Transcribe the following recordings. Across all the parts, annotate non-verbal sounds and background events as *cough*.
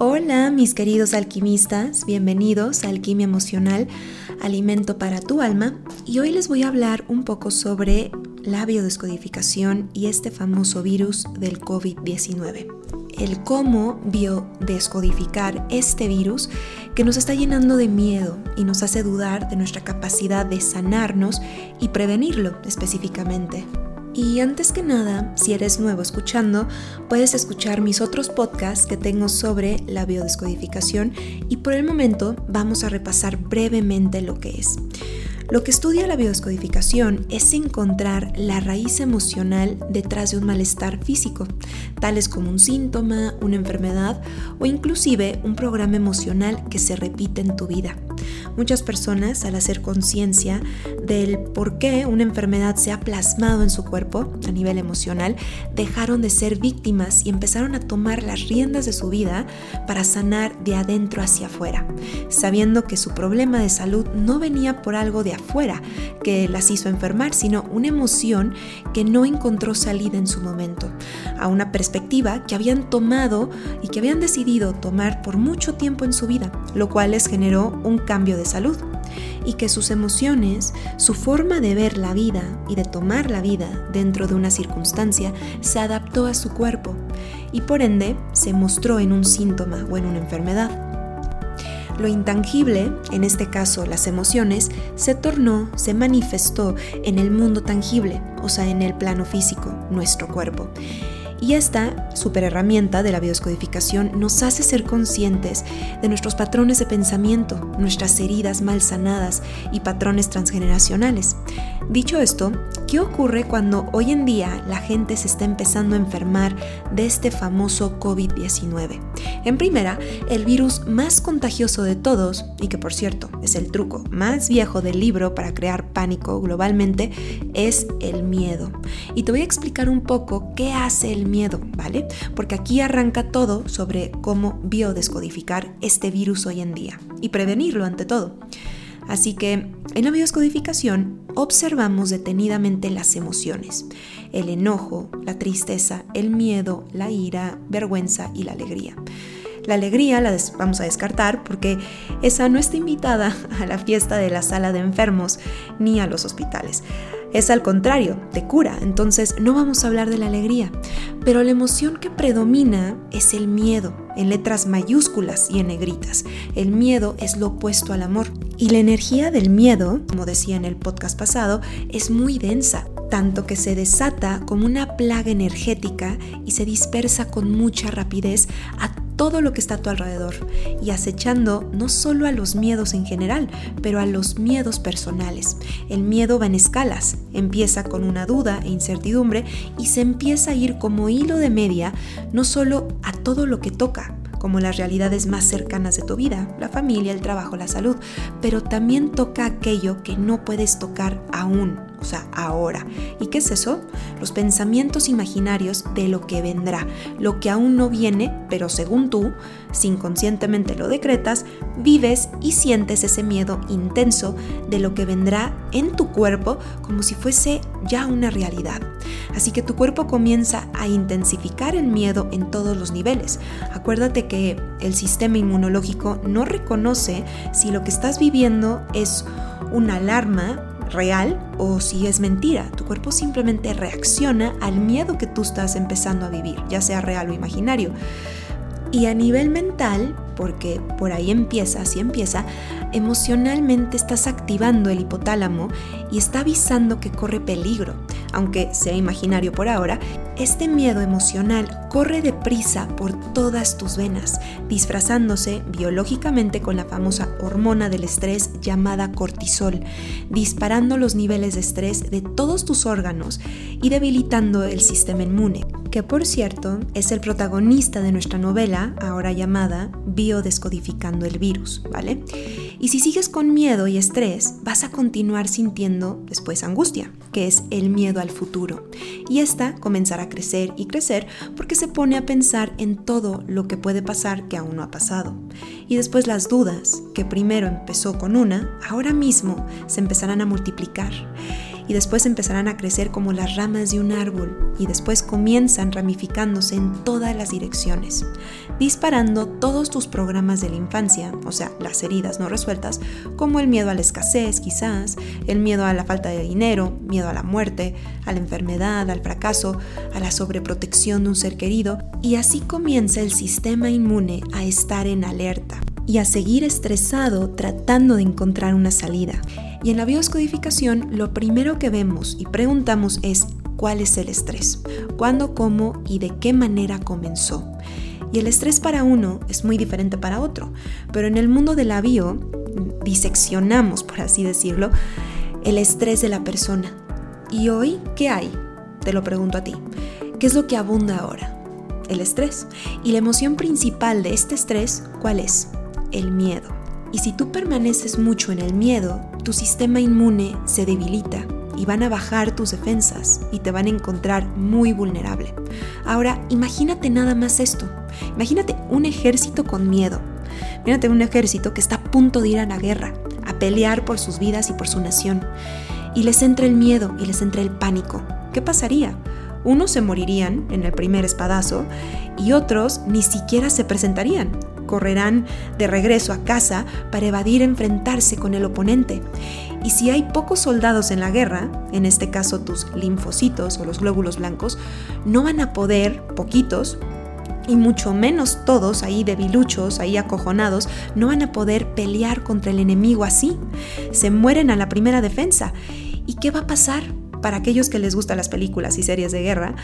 Hola mis queridos alquimistas, bienvenidos a Alquimia Emocional, Alimento para tu alma y hoy les voy a hablar un poco sobre la biodescodificación y este famoso virus del COVID-19. El cómo biodescodificar este virus que nos está llenando de miedo y nos hace dudar de nuestra capacidad de sanarnos y prevenirlo específicamente. Y antes que nada, si eres nuevo escuchando, puedes escuchar mis otros podcasts que tengo sobre la biodescodificación y por el momento vamos a repasar brevemente lo que es. Lo que estudia la biodescodificación es encontrar la raíz emocional detrás de un malestar físico, tales como un síntoma, una enfermedad o inclusive un programa emocional que se repite en tu vida. Muchas personas, al hacer conciencia del por qué una enfermedad se ha plasmado en su cuerpo a nivel emocional, dejaron de ser víctimas y empezaron a tomar las riendas de su vida para sanar de adentro hacia afuera, sabiendo que su problema de salud no venía por algo de fuera que las hizo enfermar, sino una emoción que no encontró salida en su momento, a una perspectiva que habían tomado y que habían decidido tomar por mucho tiempo en su vida, lo cual les generó un cambio de salud y que sus emociones, su forma de ver la vida y de tomar la vida dentro de una circunstancia se adaptó a su cuerpo y por ende se mostró en un síntoma o en una enfermedad. Lo intangible, en este caso las emociones, se tornó, se manifestó en el mundo tangible, o sea, en el plano físico, nuestro cuerpo. Y esta super herramienta de la bioscodificación nos hace ser conscientes de nuestros patrones de pensamiento, nuestras heridas mal sanadas y patrones transgeneracionales. Dicho esto, ¿qué ocurre cuando hoy en día la gente se está empezando a enfermar de este famoso COVID-19? En primera, el virus más contagioso de todos, y que por cierto es el truco más viejo del libro para crear pánico globalmente, es el miedo. Y te voy a explicar un poco qué hace el miedo, ¿vale? Porque aquí arranca todo sobre cómo biodescodificar este virus hoy en día y prevenirlo ante todo. Así que en la biodescodificación observamos detenidamente las emociones, el enojo, la tristeza, el miedo, la ira, vergüenza y la alegría. La alegría la vamos a descartar porque esa no está invitada *laughs* a la fiesta de la sala de enfermos ni a los hospitales. Es al contrario, te cura, entonces no vamos a hablar de la alegría. Pero la emoción que predomina es el miedo, en letras mayúsculas y en negritas. El miedo es lo opuesto al amor. Y la energía del miedo, como decía en el podcast pasado, es muy densa, tanto que se desata como una plaga energética y se dispersa con mucha rapidez a todo lo que está a tu alrededor y acechando no solo a los miedos en general, pero a los miedos personales. El miedo va en escalas, empieza con una duda e incertidumbre y se empieza a ir como hilo de media no solo a todo lo que toca, como las realidades más cercanas de tu vida, la familia, el trabajo, la salud, pero también toca aquello que no puedes tocar aún, o sea, ahora. ¿Y qué es eso? Los pensamientos imaginarios de lo que vendrá, lo que aún no viene, pero según tú, si inconscientemente lo decretas, vives y sientes ese miedo intenso de lo que vendrá en tu cuerpo como si fuese ya una realidad. Así que tu cuerpo comienza a intensificar el miedo en todos los niveles. Acuérdate que el sistema inmunológico no reconoce si lo que estás viviendo es una alarma real o si es mentira. Tu cuerpo simplemente reacciona al miedo que tú estás empezando a vivir, ya sea real o imaginario. Y a nivel mental, porque por ahí empieza, así empieza, emocionalmente estás activando el hipotálamo y está avisando que corre peligro aunque sea imaginario por ahora, este miedo emocional corre deprisa por todas tus venas, disfrazándose biológicamente con la famosa hormona del estrés llamada cortisol, disparando los niveles de estrés de todos tus órganos y debilitando el sistema inmune, que por cierto es el protagonista de nuestra novela, ahora llamada Biodescodificando el virus, ¿vale? Y si sigues con miedo y estrés, vas a continuar sintiendo después angustia, que es el miedo al futuro. Y esta comenzará a crecer y crecer porque se pone a pensar en todo lo que puede pasar que aún no ha pasado. Y después las dudas, que primero empezó con una, ahora mismo se empezarán a multiplicar y después empezarán a crecer como las ramas de un árbol y después comienzan ramificándose en todas las direcciones, disparando todos tus programas de la infancia, o sea, las heridas no resueltas, como el miedo a la escasez quizás, el miedo a la falta de dinero, miedo a la muerte, a la enfermedad, al fracaso, a la sobreprotección de un ser querido, y así comienza el sistema inmune a estar en alerta y a seguir estresado tratando de encontrar una salida. Y en la bioscodificación lo primero que vemos y preguntamos es cuál es el estrés, cuándo, cómo y de qué manera comenzó. Y el estrés para uno es muy diferente para otro, pero en el mundo de la bio diseccionamos, por así decirlo, el estrés de la persona. ¿Y hoy qué hay? Te lo pregunto a ti. ¿Qué es lo que abunda ahora? El estrés. ¿Y la emoción principal de este estrés cuál es? el miedo. Y si tú permaneces mucho en el miedo, tu sistema inmune se debilita y van a bajar tus defensas y te van a encontrar muy vulnerable. Ahora, imagínate nada más esto. Imagínate un ejército con miedo. Imagínate un ejército que está a punto de ir a la guerra, a pelear por sus vidas y por su nación. Y les entra el miedo y les entra el pánico. ¿Qué pasaría? Unos se morirían en el primer espadazo y otros ni siquiera se presentarían correrán de regreso a casa para evadir enfrentarse con el oponente. Y si hay pocos soldados en la guerra, en este caso tus linfocitos o los glóbulos blancos, no van a poder, poquitos, y mucho menos todos ahí debiluchos, ahí acojonados, no van a poder pelear contra el enemigo así. Se mueren a la primera defensa. ¿Y qué va a pasar? Para aquellos que les gustan las películas y series de guerra,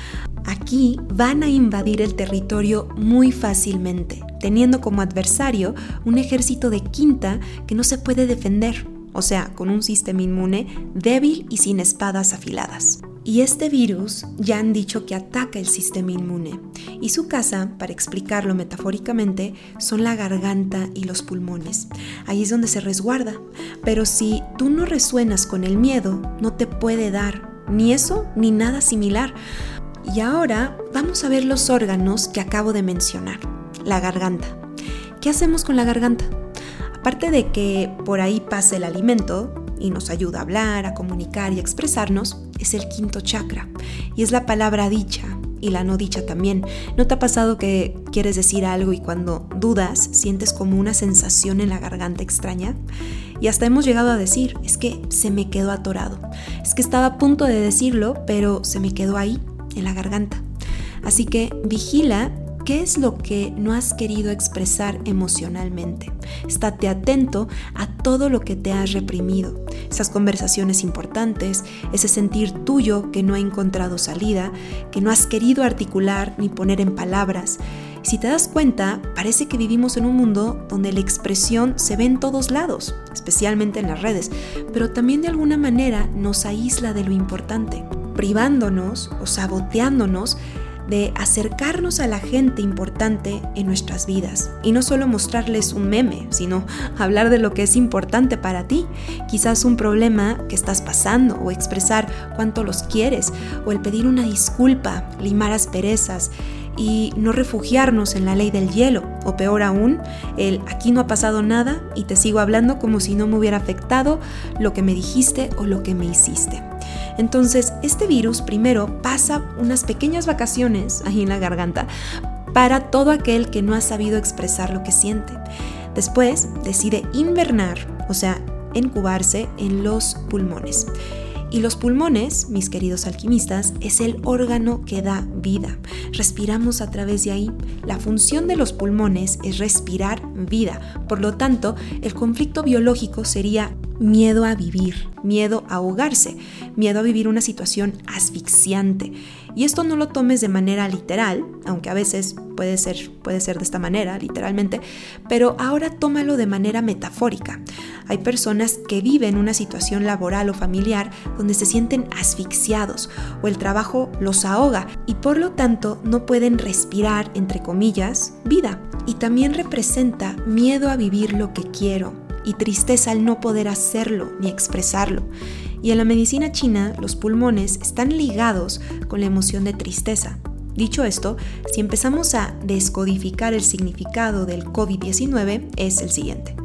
aquí van a invadir el territorio muy fácilmente teniendo como adversario un ejército de quinta que no se puede defender, o sea, con un sistema inmune débil y sin espadas afiladas. Y este virus ya han dicho que ataca el sistema inmune. Y su casa, para explicarlo metafóricamente, son la garganta y los pulmones. Ahí es donde se resguarda. Pero si tú no resuenas con el miedo, no te puede dar ni eso ni nada similar. Y ahora vamos a ver los órganos que acabo de mencionar la garganta. ¿Qué hacemos con la garganta? Aparte de que por ahí pasa el alimento y nos ayuda a hablar, a comunicar y a expresarnos, es el quinto chakra y es la palabra dicha y la no dicha también. ¿No te ha pasado que quieres decir algo y cuando dudas sientes como una sensación en la garganta extraña? Y hasta hemos llegado a decir, es que se me quedó atorado. Es que estaba a punto de decirlo, pero se me quedó ahí, en la garganta. Así que vigila ¿Qué es lo que no has querido expresar emocionalmente? Estate atento a todo lo que te has reprimido, esas conversaciones importantes, ese sentir tuyo que no ha encontrado salida, que no has querido articular ni poner en palabras. Si te das cuenta, parece que vivimos en un mundo donde la expresión se ve en todos lados, especialmente en las redes, pero también de alguna manera nos aísla de lo importante, privándonos o saboteándonos de acercarnos a la gente importante en nuestras vidas. Y no solo mostrarles un meme, sino hablar de lo que es importante para ti, quizás un problema que estás pasando o expresar cuánto los quieres o el pedir una disculpa, limar asperezas y no refugiarnos en la ley del hielo, o peor aún, el aquí no ha pasado nada y te sigo hablando como si no me hubiera afectado lo que me dijiste o lo que me hiciste. Entonces, este virus primero pasa unas pequeñas vacaciones ahí en la garganta para todo aquel que no ha sabido expresar lo que siente. Después decide invernar, o sea, incubarse en los pulmones. Y los pulmones, mis queridos alquimistas, es el órgano que da vida. Respiramos a través de ahí. La función de los pulmones es respirar vida. Por lo tanto, el conflicto biológico sería miedo a vivir, miedo a ahogarse, miedo a vivir una situación asfixiante. Y esto no lo tomes de manera literal, aunque a veces puede ser, puede ser de esta manera, literalmente, pero ahora tómalo de manera metafórica. Hay personas que viven una situación laboral o familiar donde se sienten asfixiados o el trabajo los ahoga y por lo tanto no pueden respirar, entre comillas, vida. Y también representa miedo a vivir lo que quiero, y tristeza al no poder hacerlo ni expresarlo. Y en la medicina china, los pulmones están ligados con la emoción de tristeza. Dicho esto, si empezamos a descodificar el significado del COVID-19, es el siguiente.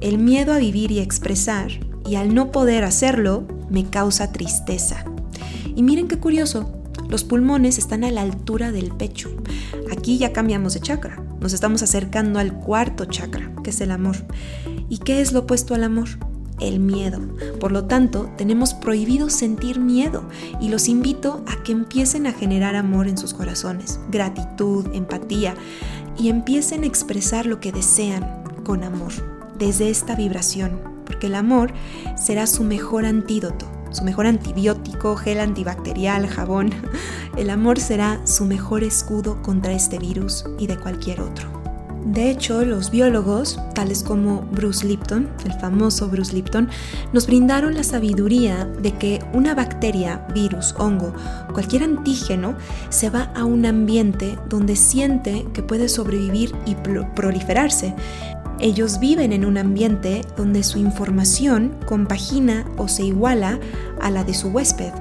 El miedo a vivir y expresar, y al no poder hacerlo, me causa tristeza. Y miren qué curioso, los pulmones están a la altura del pecho. Aquí ya cambiamos de chakra, nos estamos acercando al cuarto chakra, que es el amor. ¿Y qué es lo opuesto al amor? el miedo. Por lo tanto, tenemos prohibido sentir miedo y los invito a que empiecen a generar amor en sus corazones, gratitud, empatía y empiecen a expresar lo que desean con amor, desde esta vibración, porque el amor será su mejor antídoto, su mejor antibiótico, gel antibacterial, jabón. El amor será su mejor escudo contra este virus y de cualquier otro. De hecho, los biólogos, tales como Bruce Lipton, el famoso Bruce Lipton, nos brindaron la sabiduría de que una bacteria, virus, hongo, cualquier antígeno, se va a un ambiente donde siente que puede sobrevivir y proliferarse. Ellos viven en un ambiente donde su información compagina o se iguala a la de su huésped.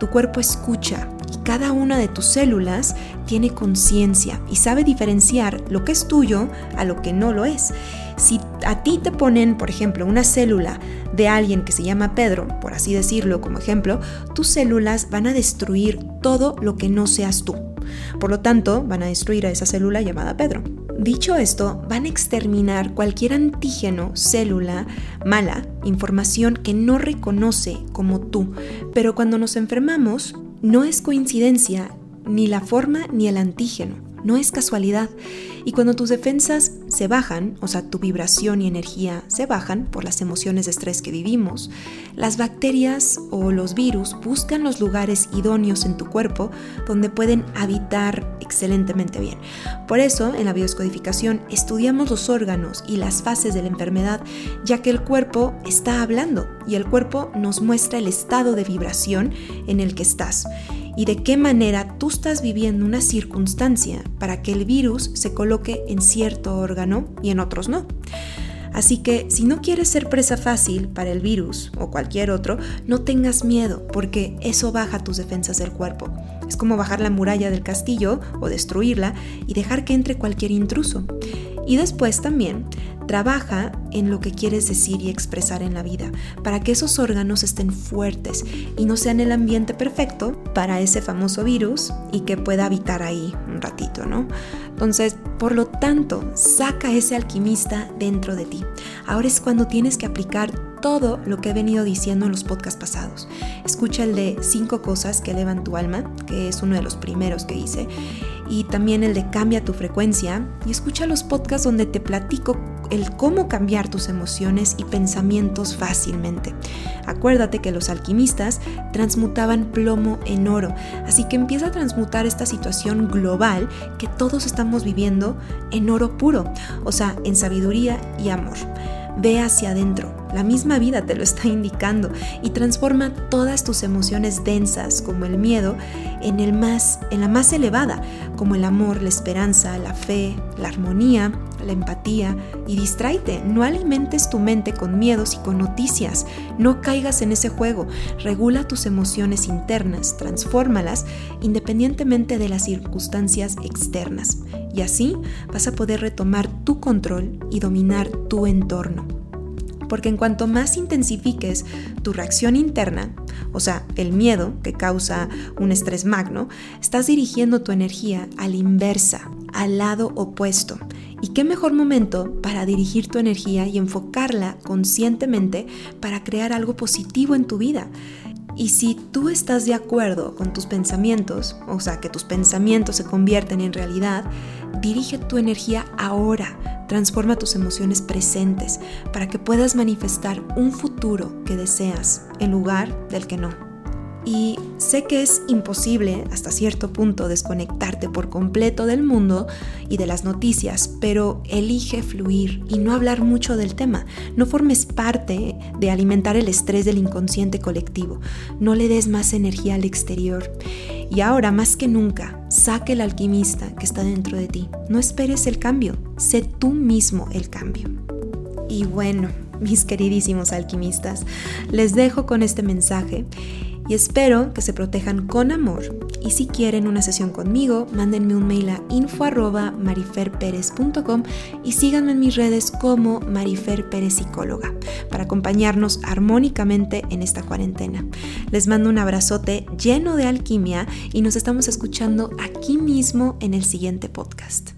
Tu cuerpo escucha, cada una de tus células tiene conciencia y sabe diferenciar lo que es tuyo a lo que no lo es. Si a ti te ponen, por ejemplo, una célula de alguien que se llama Pedro, por así decirlo como ejemplo, tus células van a destruir todo lo que no seas tú. Por lo tanto, van a destruir a esa célula llamada Pedro. Dicho esto, van a exterminar cualquier antígeno, célula mala, información que no reconoce como tú. Pero cuando nos enfermamos, no es coincidencia ni la forma ni el antígeno, no es casualidad. Y cuando tus defensas se bajan, o sea, tu vibración y energía se bajan por las emociones de estrés que vivimos, las bacterias o los virus buscan los lugares idóneos en tu cuerpo donde pueden habitar excelentemente bien. Por eso, en la bioscodificación estudiamos los órganos y las fases de la enfermedad, ya que el cuerpo está hablando y el cuerpo nos muestra el estado de vibración en el que estás y de qué manera tú estás viviendo una circunstancia para que el virus se coloque en cierto órgano y en otros no. Así que si no quieres ser presa fácil para el virus o cualquier otro, no tengas miedo porque eso baja tus defensas del cuerpo. Es como bajar la muralla del castillo o destruirla y dejar que entre cualquier intruso. Y después también trabaja en lo que quieres decir y expresar en la vida, para que esos órganos estén fuertes y no sean el ambiente perfecto para ese famoso virus y que pueda habitar ahí un ratito, ¿no? Entonces, por lo tanto, saca ese alquimista dentro de ti. Ahora es cuando tienes que aplicar todo lo que he venido diciendo en los podcasts pasados. Escucha el de cinco cosas que elevan tu alma, que es uno de los primeros que hice, y también el de cambia tu frecuencia, y escucha los podcasts donde te platico el cómo cambiar tus emociones y pensamientos fácilmente. Acuérdate que los alquimistas transmutaban plomo en oro, así que empieza a transmutar esta situación global que todos estamos viviendo en oro puro, o sea, en sabiduría y amor. Ve hacia adentro, la misma vida te lo está indicando y transforma todas tus emociones densas como el miedo en el más en la más elevada, como el amor, la esperanza, la fe, la armonía, la empatía y distráete, no alimentes tu mente con miedos y con noticias, no caigas en ese juego, regula tus emociones internas, transfórmalas independientemente de las circunstancias externas. Y así vas a poder retomar tu control y dominar tu entorno porque en cuanto más intensifiques tu reacción interna, o sea, el miedo que causa un estrés magno, estás dirigiendo tu energía a la inversa, al lado opuesto. ¿Y qué mejor momento para dirigir tu energía y enfocarla conscientemente para crear algo positivo en tu vida? Y si tú estás de acuerdo con tus pensamientos, o sea, que tus pensamientos se convierten en realidad, dirige tu energía ahora, transforma tus emociones presentes para que puedas manifestar un futuro que deseas en lugar del que no. Y sé que es imposible hasta cierto punto desconectarte por completo del mundo y de las noticias, pero elige fluir y no hablar mucho del tema. No formes parte de alimentar el estrés del inconsciente colectivo. No le des más energía al exterior. Y ahora, más que nunca, saque el alquimista que está dentro de ti. No esperes el cambio, sé tú mismo el cambio. Y bueno, mis queridísimos alquimistas, les dejo con este mensaje y espero que se protejan con amor. Y si quieren una sesión conmigo, mándenme un mail a info@mariferperez.com y síganme en mis redes como Marifer Pérez Psicóloga para acompañarnos armónicamente en esta cuarentena. Les mando un abrazote lleno de alquimia y nos estamos escuchando aquí mismo en el siguiente podcast.